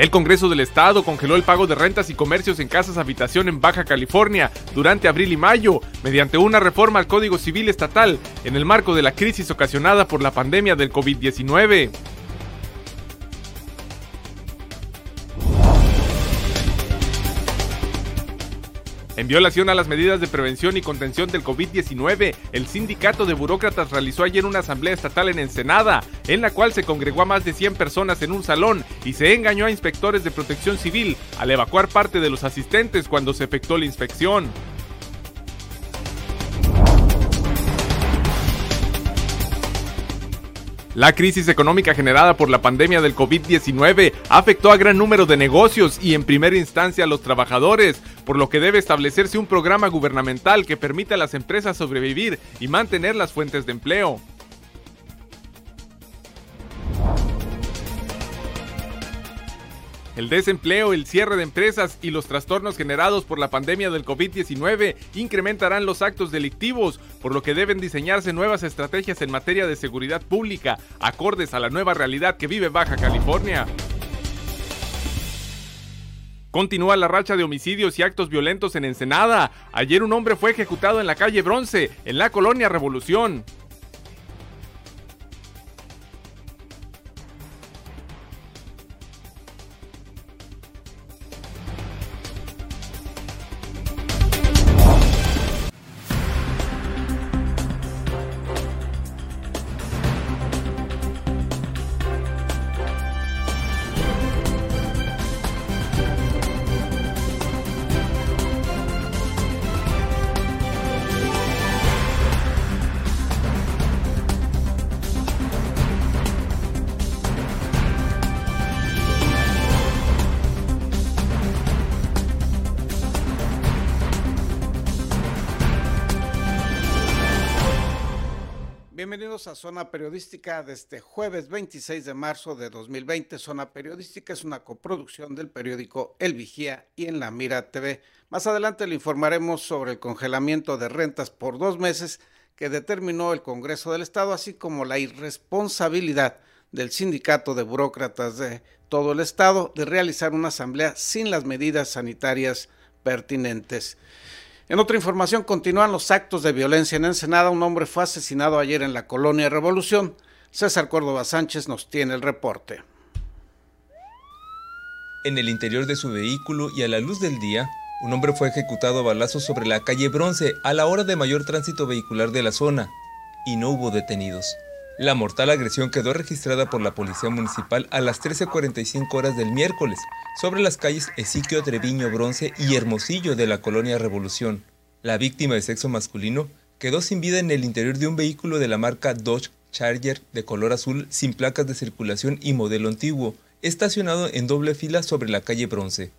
El Congreso del Estado congeló el pago de rentas y comercios en casas habitación en Baja California durante abril y mayo, mediante una reforma al Código Civil Estatal en el marco de la crisis ocasionada por la pandemia del COVID-19. En violación a las medidas de prevención y contención del COVID-19, el sindicato de burócratas realizó ayer una asamblea estatal en Ensenada, en la cual se congregó a más de 100 personas en un salón y se engañó a inspectores de protección civil al evacuar parte de los asistentes cuando se efectuó la inspección. La crisis económica generada por la pandemia del COVID-19 afectó a gran número de negocios y en primera instancia a los trabajadores, por lo que debe establecerse un programa gubernamental que permita a las empresas sobrevivir y mantener las fuentes de empleo. El desempleo, el cierre de empresas y los trastornos generados por la pandemia del COVID-19 incrementarán los actos delictivos, por lo que deben diseñarse nuevas estrategias en materia de seguridad pública, acordes a la nueva realidad que vive Baja California. Continúa la racha de homicidios y actos violentos en Ensenada. Ayer un hombre fue ejecutado en la calle Bronce, en la colonia Revolución. Bienvenidos a Zona Periodística de este jueves 26 de marzo de 2020. Zona Periodística es una coproducción del periódico El Vigía y en La Mira TV. Más adelante le informaremos sobre el congelamiento de rentas por dos meses que determinó el Congreso del Estado, así como la irresponsabilidad del sindicato de burócratas de todo el Estado de realizar una asamblea sin las medidas sanitarias pertinentes. En otra información, continúan los actos de violencia en Ensenada. Un hombre fue asesinado ayer en la colonia Revolución. César Córdoba Sánchez nos tiene el reporte. En el interior de su vehículo y a la luz del día, un hombre fue ejecutado a balazos sobre la calle Bronce a la hora de mayor tránsito vehicular de la zona, y no hubo detenidos. La mortal agresión quedó registrada por la Policía Municipal a las 13.45 horas del miércoles, sobre las calles Ezequiel Treviño Bronce y Hermosillo de la colonia Revolución. La víctima de sexo masculino quedó sin vida en el interior de un vehículo de la marca Dodge Charger de color azul sin placas de circulación y modelo antiguo, estacionado en doble fila sobre la calle Bronce.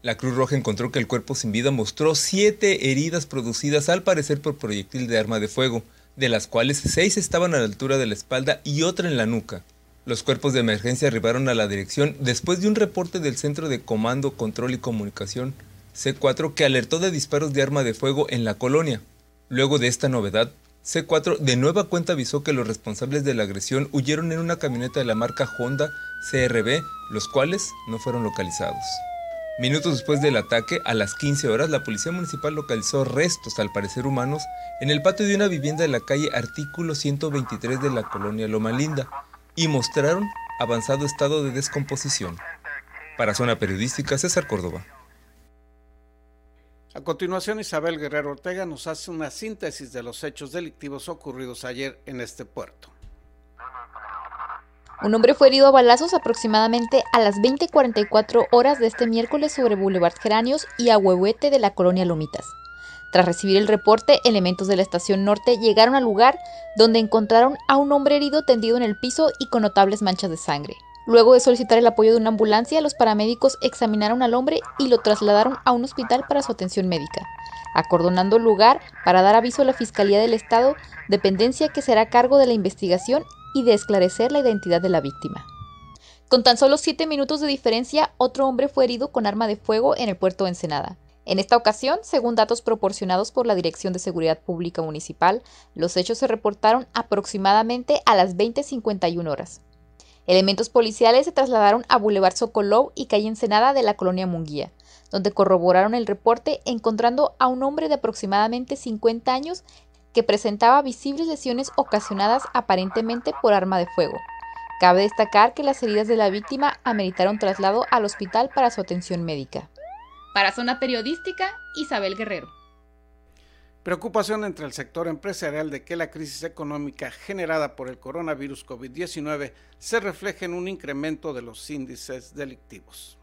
La Cruz Roja encontró que el cuerpo sin vida mostró siete heridas producidas al parecer por proyectil de arma de fuego, de las cuales seis estaban a la altura de la espalda y otra en la nuca. Los cuerpos de emergencia arribaron a la dirección después de un reporte del Centro de Comando, Control y Comunicación, C4, que alertó de disparos de arma de fuego en la colonia. Luego de esta novedad, C4 de nueva cuenta avisó que los responsables de la agresión huyeron en una camioneta de la marca Honda CRB, los cuales no fueron localizados. Minutos después del ataque, a las 15 horas, la policía municipal localizó restos, al parecer humanos, en el patio de una vivienda de la calle Artículo 123 de la colonia Loma Linda, y mostraron avanzado estado de descomposición. Para Zona Periodística, César Córdoba. A continuación, Isabel Guerrero Ortega nos hace una síntesis de los hechos delictivos ocurridos ayer en este puerto. Un hombre fue herido a balazos aproximadamente a las 20:44 horas de este miércoles sobre Boulevard Geranios y Ahuehuete de la colonia Lomitas. Tras recibir el reporte, elementos de la estación norte llegaron al lugar donde encontraron a un hombre herido tendido en el piso y con notables manchas de sangre. Luego de solicitar el apoyo de una ambulancia, los paramédicos examinaron al hombre y lo trasladaron a un hospital para su atención médica, acordonando el lugar para dar aviso a la Fiscalía del Estado, dependencia que será cargo de la investigación y de esclarecer la identidad de la víctima. Con tan solo siete minutos de diferencia, otro hombre fue herido con arma de fuego en el puerto de Ensenada. En esta ocasión, según datos proporcionados por la Dirección de Seguridad Pública Municipal, los hechos se reportaron aproximadamente a las 20.51 horas. Elementos policiales se trasladaron a Boulevard Sokolov y calle Ensenada de la colonia Munguía, donde corroboraron el reporte encontrando a un hombre de aproximadamente 50 años que presentaba visibles lesiones ocasionadas aparentemente por arma de fuego. Cabe destacar que las heridas de la víctima ameritaron traslado al hospital para su atención médica. Para Zona Periodística, Isabel Guerrero. Preocupación entre el sector empresarial de que la crisis económica generada por el coronavirus COVID-19 se refleje en un incremento de los índices delictivos.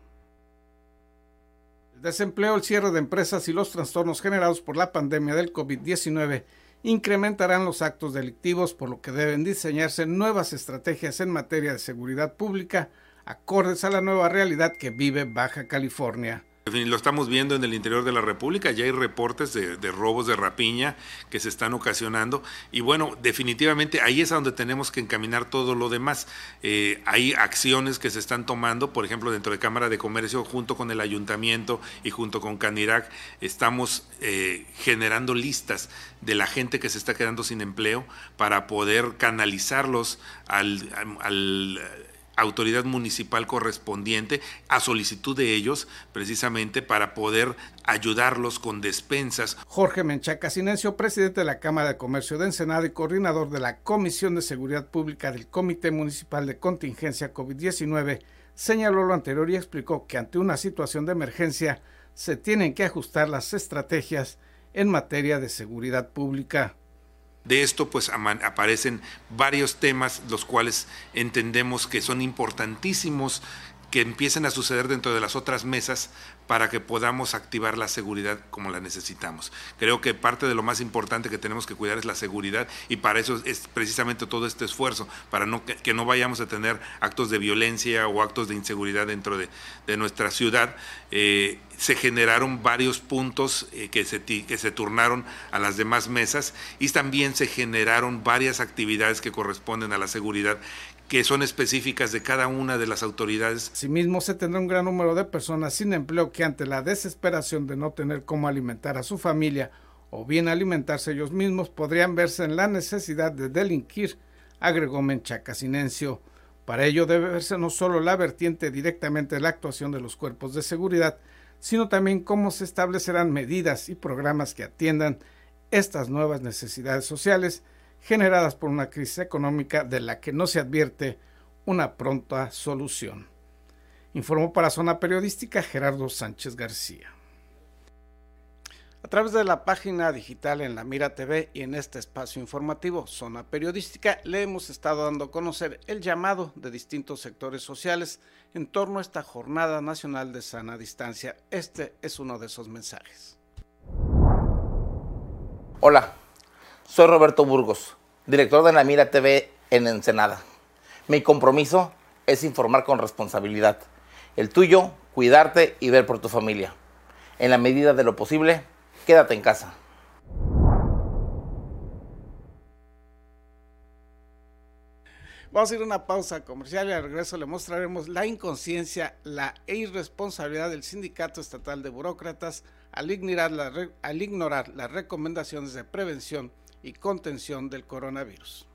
El desempleo, el cierre de empresas y los trastornos generados por la pandemia del COVID-19 incrementarán los actos delictivos, por lo que deben diseñarse nuevas estrategias en materia de seguridad pública acordes a la nueva realidad que vive Baja California. Lo estamos viendo en el interior de la República, ya hay reportes de, robos de rapiña que se están ocasionando y bueno, definitivamente ahí es a donde tenemos que encaminar todo lo demás. Eh, hay acciones que se están tomando, por ejemplo, dentro de Cámara de Comercio, junto con el Ayuntamiento y junto con Canirac, estamos eh, generando listas de la gente que se está quedando sin empleo para poder canalizarlos al, al autoridad municipal correspondiente a solicitud de ellos, precisamente para poder ayudarlos con despensas. Jorge Menchaca Silencio, presidente de la Cámara de Comercio de Ensenada y coordinador de la Comisión de Seguridad Pública del Comité Municipal de Contingencia COVID-19, señaló lo anterior y explicó que ante una situación de emergencia se tienen que ajustar las estrategias en materia de seguridad pública. De esto pues aparecen varios temas los cuales entendemos que son importantísimos que empiecen a suceder dentro de las otras mesas para que podamos activar la seguridad como la necesitamos. Creo que parte de lo más importante que tenemos que cuidar es la seguridad y para eso es precisamente todo este esfuerzo, para que, no vayamos a tener actos de violencia o actos de inseguridad dentro de, nuestra ciudad. Eh, se generaron varios puntos eh, que, se, que se turnaron a las demás mesas y también se generaron varias actividades que corresponden a la seguridad que son específicas de cada una de las autoridades. Asimismo, se tendrá un gran número de personas sin empleo que ante la desesperación de no tener cómo alimentar a su familia o bien alimentarse ellos mismos podrían verse en la necesidad de delinquir, agregó Menchaca Sinencio. Para ello debe verse no solo la vertiente directamente de la actuación de los cuerpos de seguridad, sino también cómo se establecerán medidas y programas que atiendan estas nuevas necesidades sociales generadas por una crisis económica de la que no se advierte una pronta solución. Informó para Zona Periodística Gerardo Sánchez García. A través de la página digital en la Mira TV y en este espacio informativo Zona Periodística le hemos estado dando a conocer el llamado de distintos sectores sociales en torno a esta Jornada Nacional de Sana Distancia. Este es uno de esos mensajes. Hola, soy Roberto Burgos, director de la Mira TV en Ensenada. Mi compromiso es informar con responsabilidad. El tuyo, cuidarte y ver por tu familia. En la medida de lo posible, quédate en casa. Vamos a ir a una pausa comercial y al regreso le mostraremos la inconsciencia, la irresponsabilidad del Sindicato Estatal de Burócratas al ignorar, al ignorar las recomendaciones de prevención y contención del coronavirus.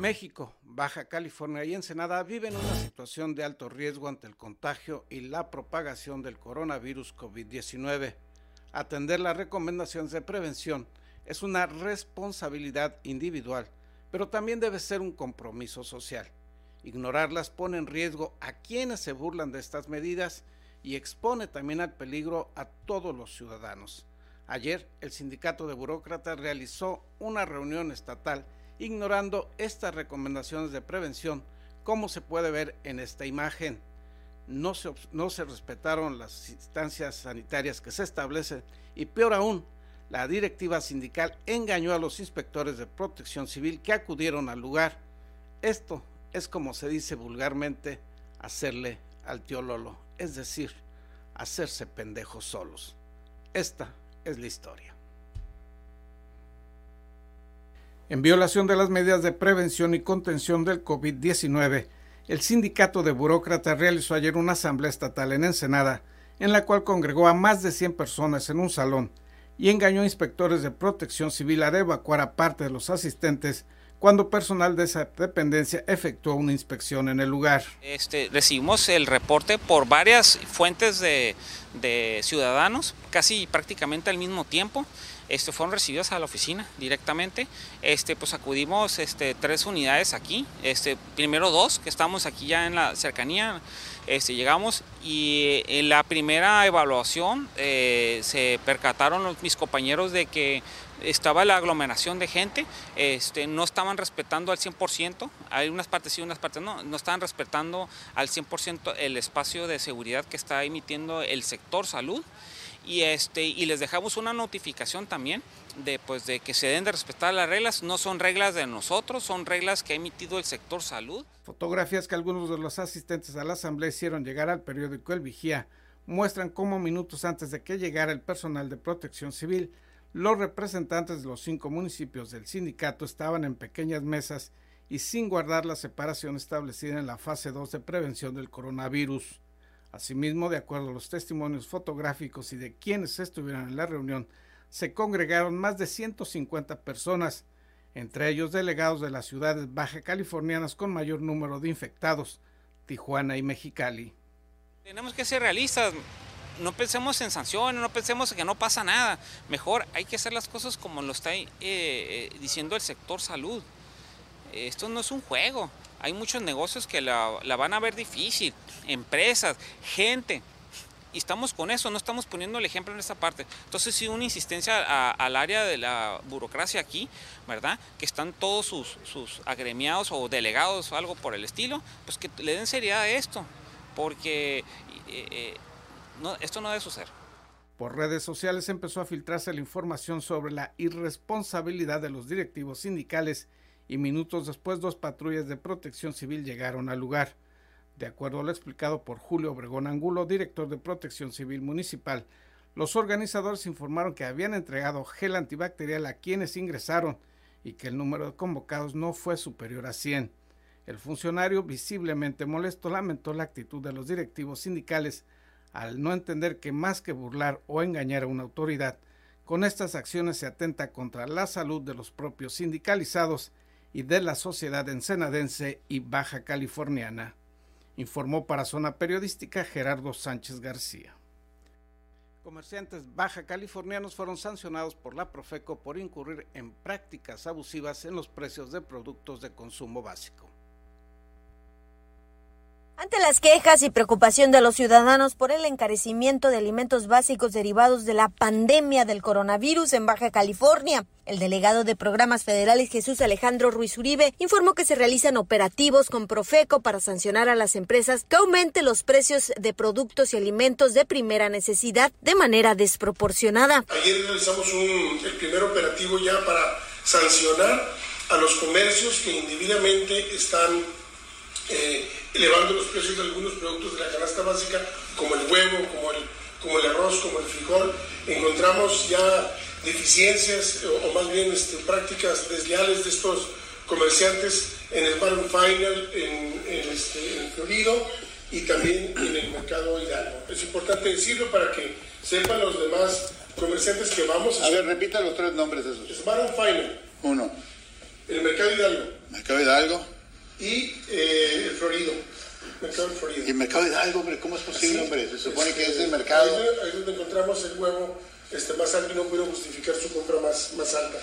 México, Baja California y Ensenada viven una situación de alto riesgo ante el contagio y la propagación del coronavirus COVID-19. Atender las recomendaciones de prevención es una responsabilidad individual, pero también debe ser un compromiso social. Ignorarlas pone en riesgo a quienes se burlan de estas medidas y expone también al peligro a todos los ciudadanos. Ayer, el sindicato de burócratas realizó una reunión estatal ignorando estas recomendaciones de prevención, como se puede ver en esta imagen. No se, respetaron las instancias sanitarias que se establecen y peor aún, la directiva sindical engañó a los inspectores de protección civil que acudieron al lugar. Esto es como se dice vulgarmente, hacerle al tío Lolo, es decir, hacerse pendejos solos. Esta es la historia. En violación de las medidas de prevención y contención del COVID-19, el sindicato de burócratas realizó ayer una asamblea estatal en Ensenada, en la cual congregó a más de 100 personas en un salón y engañó a inspectores de protección civil a evacuar a parte de los asistentes cuando personal de esa dependencia efectuó una inspección en el lugar. Este, recibimos el reporte por varias fuentes de, de ciudadanos, casi prácticamente al mismo tiempo este, fueron recibidas a la oficina directamente. Este, pues acudimos este, tres unidades aquí, este, primero dos, que estamos aquí ya en la cercanía. Este, llegamos y en la primera evaluación eh, se percataron mis compañeros de que estaba la aglomeración de gente, este, no estaban respetando al 100%, hay unas partes sí, unas partes no, no estaban respetando al 100% el espacio de seguridad que está emitiendo el sector salud y este y les dejamos una notificación también de pues de que se deben de respetar las reglas, no son reglas de nosotros, son reglas que ha emitido el sector salud. Fotografías que algunos de los asistentes a la asamblea hicieron llegar al periódico El Vigía muestran cómo minutos antes de que llegara el personal de protección civil, los representantes de los cinco municipios del sindicato estaban en pequeñas mesas y sin guardar la separación establecida en la fase 2 de prevención del coronavirus. Asimismo, de acuerdo a los testimonios fotográficos y de quienes estuvieron en la reunión, se congregaron más de 150 personas, entre ellos delegados de las ciudades baja californianas con mayor número de infectados, Tijuana y Mexicali. Tenemos que ser realistas, no pensemos en sanciones, no pensemos en que no pasa nada, mejor hay que hacer las cosas como lo está eh, eh, diciendo el sector salud. Esto no es un juego, hay muchos negocios que la, van a ver difícil, empresas, gente. Y estamos con eso, no estamos poniendo el ejemplo en esta parte. Entonces, sí, una insistencia al área de la burocracia aquí, ¿verdad? Que están todos sus, agremiados o delegados o algo por el estilo, pues que le den seriedad a esto, porque eh, eh, esto no debe suceder. Por redes sociales empezó a filtrarse la información sobre la irresponsabilidad de los directivos sindicales y minutos después dos patrullas de protección civil llegaron al lugar. De acuerdo a lo explicado por Julio Obregón Angulo, director de Protección Civil Municipal, los organizadores informaron que habían entregado gel antibacterial a quienes ingresaron y que el número de convocados no fue superior a 100. El funcionario, visiblemente molesto, lamentó la actitud de los directivos sindicales al no entender que más que burlar o engañar a una autoridad, con estas acciones se atenta contra la salud de los propios sindicalizados y de la sociedad ensenadense y baja californiana, informó para Zona Periodística Gerardo Sánchez García. Comerciantes baja californianos fueron sancionados por la Profeco por incurrir en prácticas abusivas en los precios de productos de consumo básico. Ante las quejas y preocupación de los ciudadanos por el encarecimiento de alimentos básicos derivados de la pandemia del coronavirus en Baja California, el delegado de programas federales Jesús Alejandro Ruiz Uribe informó que se realizan operativos con Profeco para sancionar a las empresas que aumenten los precios de productos y alimentos de primera necesidad de manera desproporcionada. Ayer realizamos el primer operativo ya para sancionar a los comercios que indebidamente están eh, elevando los precios de algunos productos de la canasta básica, como el huevo, como el, como el arroz, como el frijol. Encontramos ya deficiencias o, más bien este, prácticas desleales de estos comerciantes en el Baron Final, en, este, en, el Florido y también en el mercado Hidalgo. Es importante decirlo para que sepan los demás comerciantes que vamos a... A ver, repita los tres nombres de esos. Es Baron Final. Uno. El mercado Hidalgo. Mercado Hidalgo. Y eh, el Florido. Mercado del Florido. ¿Y el Mercado Hidalgo, hombre? ¿Cómo es posible, hombre? Se supone que es el mercado. Ahí, ahí donde encontramos el huevo este, más alto y no pudieron justificar su compra más, más alta.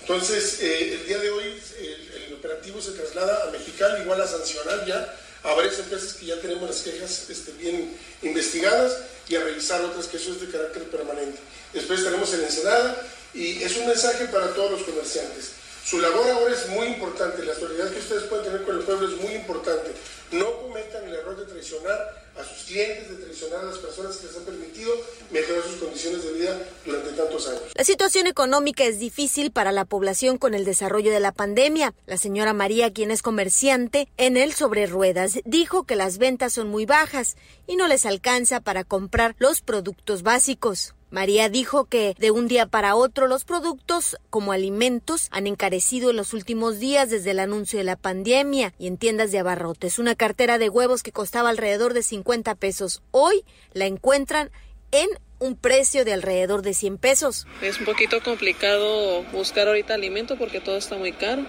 Entonces, eh, el día de hoy el, el, operativo se traslada a Mexicali, igual a sancionar ya a varias empresas que ya tenemos las quejas este, bien investigadas y a revisar otras que eso es de carácter permanente. Después tenemos en Ensenada y es un mensaje para todos los comerciantes. Su labor ahora es muy importante, la solidaridad que ustedes pueden tener con el pueblo es muy importante. No cometan el error de traicionar a sus clientes, de traicionar a las personas que les han permitido mejorar sus condiciones de vida durante tantos años. La situación económica es difícil para la población con el desarrollo de la pandemia. La señora María, quien es comerciante en el sobre ruedas, dijo que las ventas son muy bajas y no les alcanza para comprar los productos básicos. María dijo que de un día para otro los productos como alimentos han encarecido en los últimos días desde el anuncio de la pandemia y en tiendas de abarrotes. Una cartera de huevos que costaba alrededor de 50 pesos hoy la encuentran en un precio de alrededor de 100 pesos. Es un poquito complicado buscar ahorita alimento porque todo está muy caro.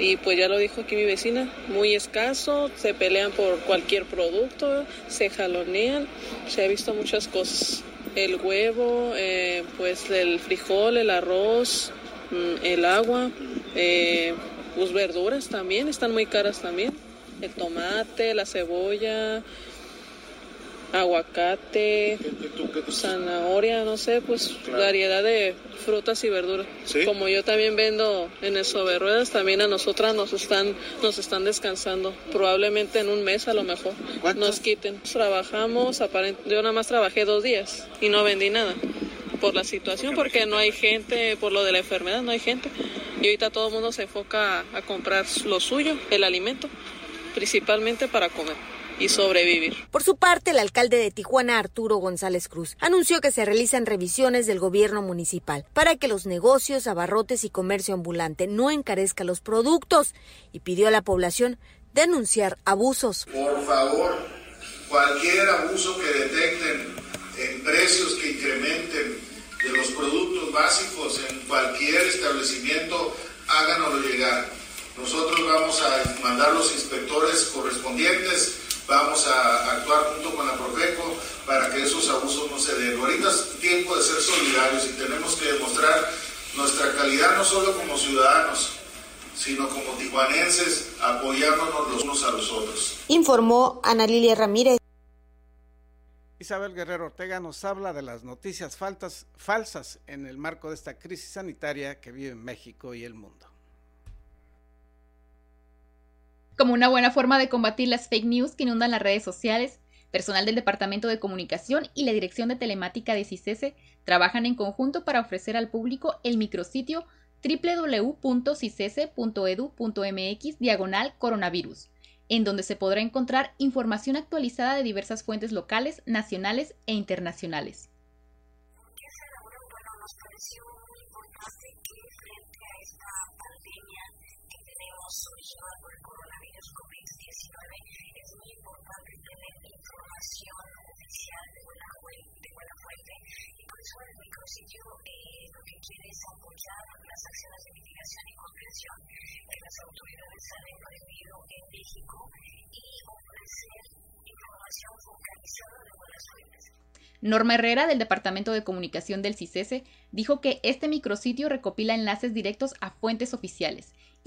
Y pues ya lo dijo aquí mi vecina, muy escaso, se pelean por cualquier producto, se jalonean, se ha visto muchas cosas el huevo, eh, pues el frijol, el arroz, mm, el agua, eh, pues verduras también, están muy caras también. El tomate, la cebolla, aguacate, zanahoria, no sé, pues variedad de frutas y verduras. Como yo también vendo en el sobre ruedas, también a nosotras nos están, nos están descansando. Probablemente en un mes a lo mejor nos quiten. Trabajamos, yo nada más trabajé dos días y no vendí nada por la situación, porque no hay gente, por lo de la enfermedad, no hay gente. Y ahorita todo el mundo se enfoca a comprar lo suyo, el alimento, principalmente para comer y sobrevivir. Por su parte, el alcalde de Tijuana, Arturo González Cruz, anunció que se realizan revisiones del gobierno municipal para que los negocios, abarrotes y comercio ambulante no encarezcan los productos y pidió a la población denunciar abusos. Por favor, cualquier abuso que detecten en precios que incrementen de los productos básicos en cualquier establecimiento, háganoslo llegar. Nosotros vamos a mandar los inspectores correspondientes vamos a actuar junto con la Profeco para que esos abusos no se den. Ahorita es tiempo de ser solidarios y tenemos que demostrar nuestra calidad no solo como ciudadanos, sino como tijuanenses, apoyándonos los unos a los otros. Informó Ana Lilia Ramírez. Isabel Guerrero Ortega nos habla de las noticias faltas, falsas en el marco de esta crisis sanitaria que vive México y el mundo. Como una buena forma de combatir las fake news que inundan las redes sociales, personal del Departamento de Comunicación y la Dirección de Telemática de CICESE trabajan en conjunto para ofrecer al público el micrositio www.cicese.edu.mx diagonal coronavirus, en donde se podrá encontrar información actualizada de diversas fuentes locales, nacionales e internacionales. Sitio eh, lo que quiere es apoyar las acciones de mitigación y contención que las autoridades han emprendido en México y ofrecer información focalizada de buenas fuentes. Norma Herrera, del Departamento de Comunicación del CICESE, dijo que este micrositio recopila enlaces directos a fuentes oficiales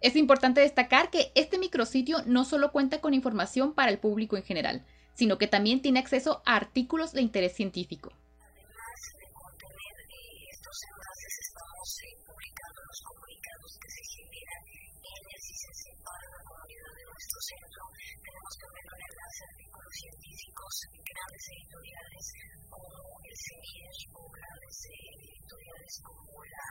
Es importante destacar que este micrositio no solo cuenta con información para el público en general, sino que también tiene acceso a artículos de interés científico. Editoriales como grandes editoriales como la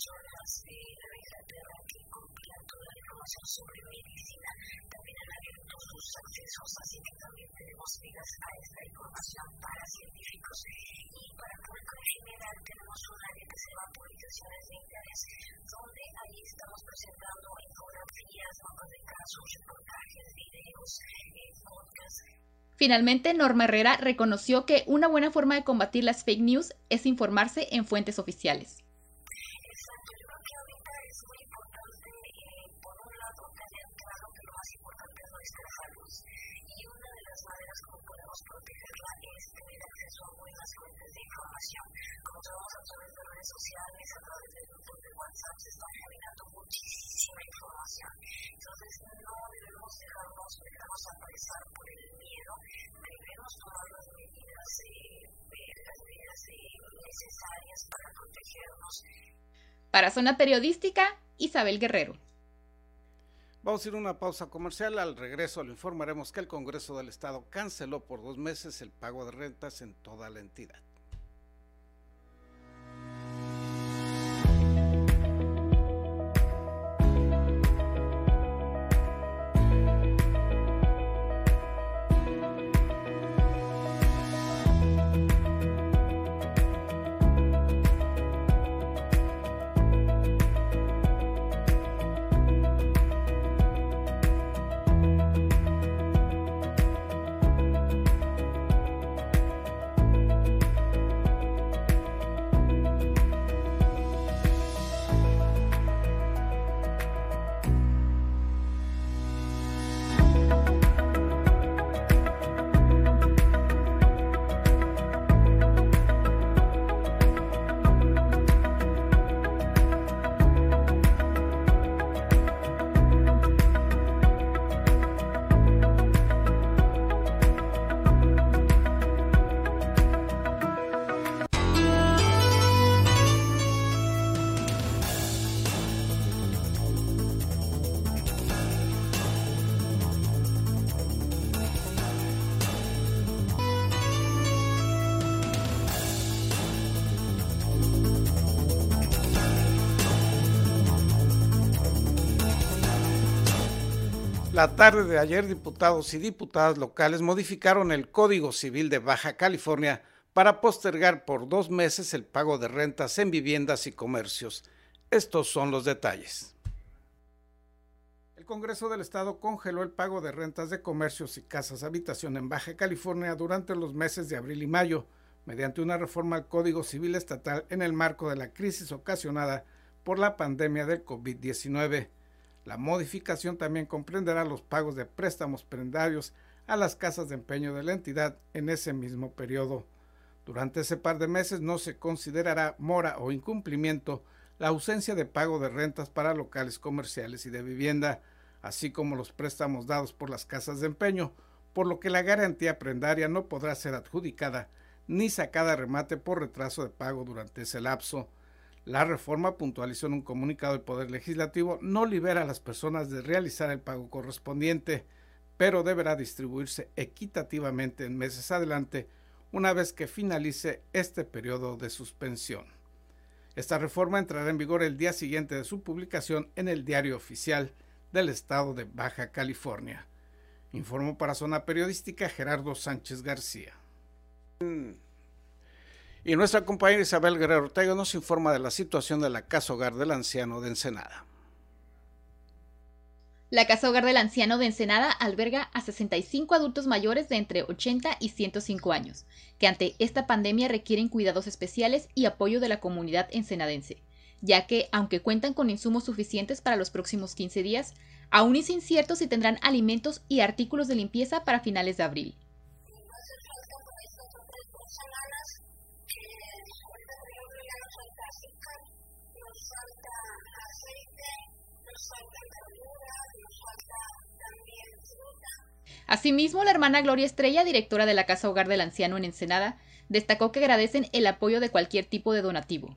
zonas de la Inglaterra que compilan toda la información sobre medicina. También han abierto sus accesos, así que también tenemos vidas a esta información para científicos. Y para el público en general tenemos un área que se llama publicaciones de interés, donde ahí estamos presentando infografías, mapas de casos, reportajes, videos, eh, podcasts. Finalmente, Norma Herrera reconoció que una buena forma de combatir las fake news es informarse en fuentes oficiales. Tener acceso a buenas fuentes de información. Como sabemos a través de redes sociales, a través de grupos de WhatsApp, se está generando muchísima información. Entonces, no debemos dejarnos, dejarnos apresar por el miedo, debemos tomar las medidas, eh, las medidas eh, necesarias para protegernos. Para Zona Periodística, Isabel Guerrero. Vamos a ir a una pausa comercial. Al regreso le informaremos que el Congreso del Estado canceló por dos meses el pago de rentas en toda la entidad. La tarde de ayer, diputados y diputadas locales modificaron el Código Civil de Baja California para postergar por dos meses el pago de rentas en viviendas y comercios. Estos son los detalles. El Congreso del Estado congeló el pago de rentas de comercios y casas habitación en Baja California durante los meses de abril y mayo, mediante una reforma al Código Civil Estatal en el marco de la crisis ocasionada por la pandemia del COVID-19. La modificación también comprenderá los pagos de préstamos prendarios a las casas de empeño de la entidad en ese mismo periodo. Durante ese par de meses no se considerará mora o incumplimiento la ausencia de pago de rentas para locales comerciales y de vivienda, así como los préstamos dados por las casas de empeño, por lo que la garantía prendaria no podrá ser adjudicada ni sacada remate por retraso de pago durante ese lapso. La reforma puntualizó en un comunicado del Poder Legislativo no libera a las personas de realizar el pago correspondiente, pero deberá distribuirse equitativamente en meses adelante una vez que finalice este periodo de suspensión. Esta reforma entrará en vigor el día siguiente de su publicación en el Diario Oficial del Estado de Baja California. Informó para Zona Periodística Gerardo Sánchez García. Y nuestra compañera Isabel Guerrero Ortega nos informa de la situación de la Casa Hogar del Anciano de Ensenada. La Casa Hogar del Anciano de Ensenada alberga a 65 adultos mayores de entre 80 y 105 años, que ante esta pandemia requieren cuidados especiales y apoyo de la comunidad ensenadense, ya que, aunque cuentan con insumos suficientes para los próximos 15 días, aún es incierto si tendrán alimentos y artículos de limpieza para finales de abril. Asimismo, la hermana Gloria Estrella, directora de la Casa Hogar del Anciano en Ensenada, destacó que agradecen el apoyo de cualquier tipo de donativo.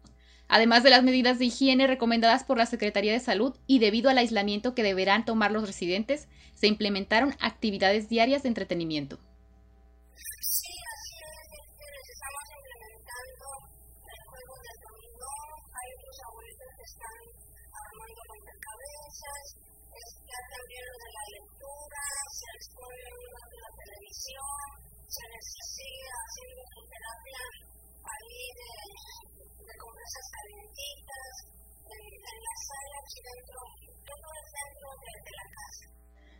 Además de las medidas de higiene recomendadas por la Secretaría de Salud y debido al aislamiento que deberán tomar los residentes, se implementaron actividades diarias de entretenimiento.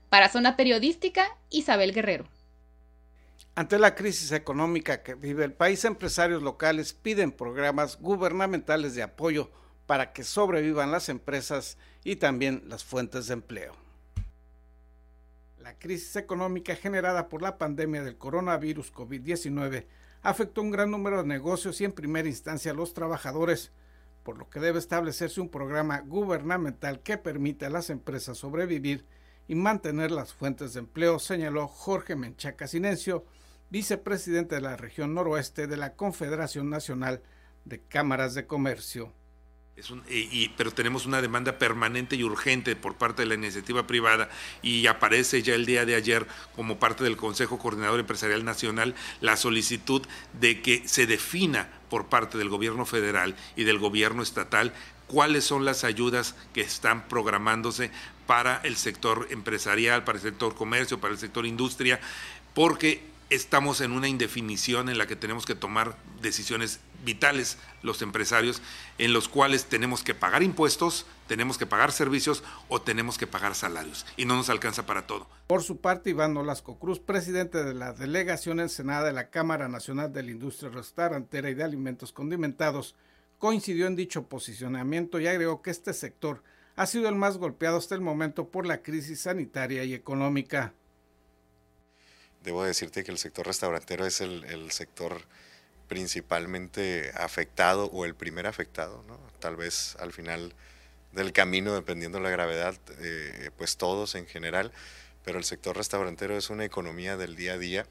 Para Zona Periodística, Isabel Guerrero. Ante la crisis económica que vive el país, empresarios locales piden programas gubernamentales de apoyo para que sobrevivan las empresas y también las fuentes de empleo. La crisis económica generada por la pandemia del coronavirus COVID-19 afectó un gran número de negocios y en primera instancia a los trabajadores, por lo que debe establecerse un programa gubernamental que permita a las empresas sobrevivir y mantener las fuentes de empleo, señaló Jorge Menchaca Silencio, vicepresidente de la región noroeste de la Confederación Nacional de Cámaras de Comercio. Pero tenemos una demanda permanente y urgente por parte de la iniciativa privada y aparece ya el día de ayer como parte del Consejo Coordinador Empresarial Nacional la solicitud de que se defina por parte del gobierno federal y del gobierno estatal cuáles son las ayudas que están programándose para el sector empresarial, para el sector comercio, para el sector industria, porque estamos en una indefinición en la que tenemos que tomar decisiones vitales los empresarios, en los cuales tenemos que pagar impuestos, tenemos que pagar servicios o tenemos que pagar salarios, y no nos alcanza para todo. Por su parte, Iván Nolasco Cruz, presidente de la delegación Senada de la Cámara Nacional de la Industria Restaurantera y de Alimentos Condimentados, coincidió en dicho posicionamiento y agregó que este sector ha sido el más golpeado hasta el momento por la crisis sanitaria y económica. Debo decirte que el sector restaurantero es el, sector principalmente afectado o el primer afectado, ¿no? tal vez al final del camino, dependiendo de la gravedad, eh, pues todos en general, pero el sector restaurantero es una economía del día a día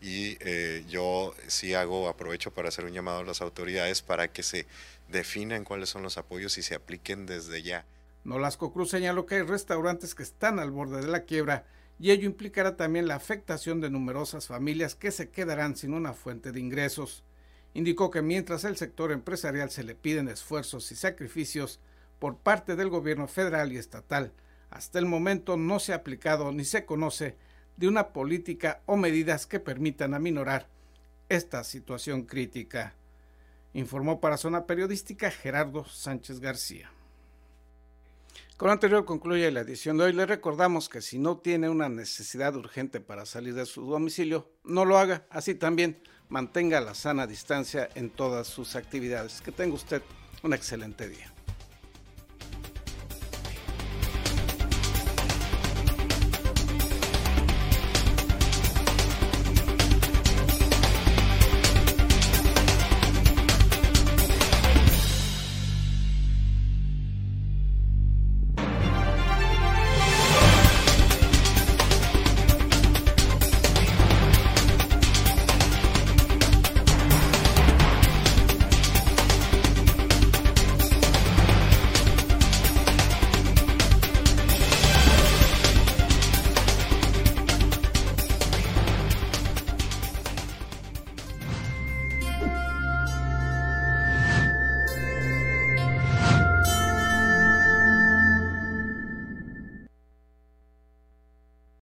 y eh, yo sí hago, aprovecho para hacer un llamado a las autoridades para que se definan cuáles son los apoyos y se apliquen desde ya. Nolasco Cruz señaló que hay restaurantes que están al borde de la quiebra y ello implicará también la afectación de numerosas familias que se quedarán sin una fuente de ingresos. Indicó que mientras el sector empresarial se le piden esfuerzos y sacrificios por parte del gobierno federal y estatal, hasta el momento no se ha aplicado ni se conoce de una política o medidas que permitan aminorar esta situación crítica. Informó para Zona Periodística Gerardo Sánchez García. Con lo anterior concluye la edición de hoy. Le recordamos que si no tiene una necesidad urgente para salir de su domicilio, no lo haga. Así también mantenga la sana distancia en todas sus actividades. Que tenga usted un excelente día.